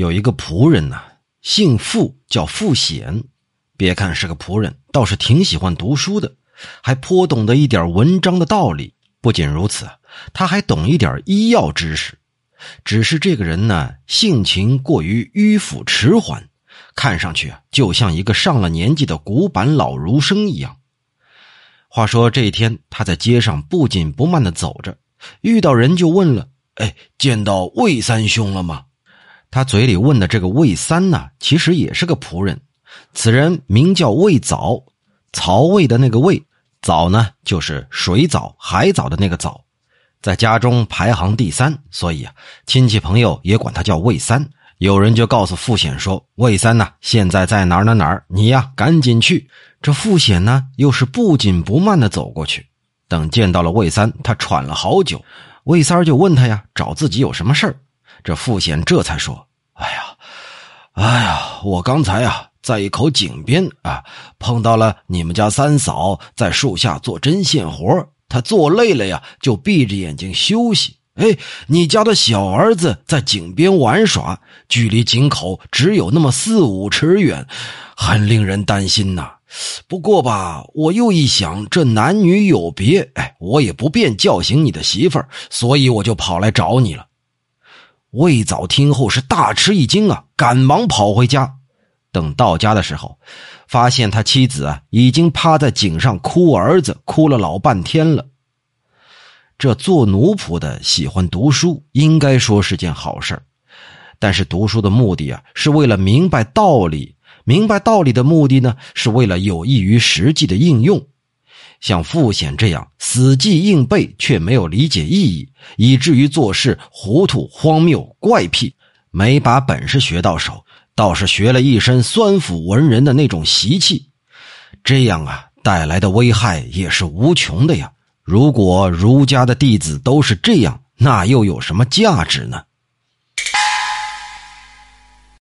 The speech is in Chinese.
有一个仆人呢，姓傅，叫傅显。别看是个仆人，倒是挺喜欢读书的，还颇懂得一点文章的道理。不仅如此，他还懂一点医药知识。只是这个人呢，性情过于迂腐迟缓，看上去，就像一个上了年纪的古板老儒生一样。话说这一天，他在街上不紧不慢的走着，遇到人就问了：“哎，见到魏三兄了吗？”他嘴里问的这个魏三呢，其实也是个仆人。此人名叫魏藻，曹魏的那个魏，藻呢就是水藻、海藻的那个藻，在家中排行第三，所以啊，亲戚朋友也管他叫魏三。有人就告诉傅显说：“魏三呢，现在在哪儿哪哪儿？你呀，赶紧去。”这傅显呢，又是不紧不慢的走过去。等见到了魏三，他喘了好久。魏三就问他呀：“找自己有什么事儿？”这傅显这才说：“哎呀，哎呀，我刚才啊，在一口井边啊，碰到了你们家三嫂在树下做针线活她做累了呀，就闭着眼睛休息。哎，你家的小儿子在井边玩耍，距离井口只有那么四五尺远，很令人担心呐。不过吧，我又一想，这男女有别，哎，我也不便叫醒你的媳妇儿，所以我就跑来找你了。”魏藻听后是大吃一惊啊，赶忙跑回家。等到家的时候，发现他妻子啊已经趴在井上哭儿子，哭了老半天了。这做奴仆的喜欢读书，应该说是件好事但是读书的目的啊，是为了明白道理；明白道理的目的呢，是为了有益于实际的应用。像傅显这样死记硬背却没有理解意义，以至于做事糊涂、荒谬、怪癖，没把本事学到手，倒是学了一身酸腐文人的那种习气，这样啊带来的危害也是无穷的呀。如果儒家的弟子都是这样，那又有什么价值呢？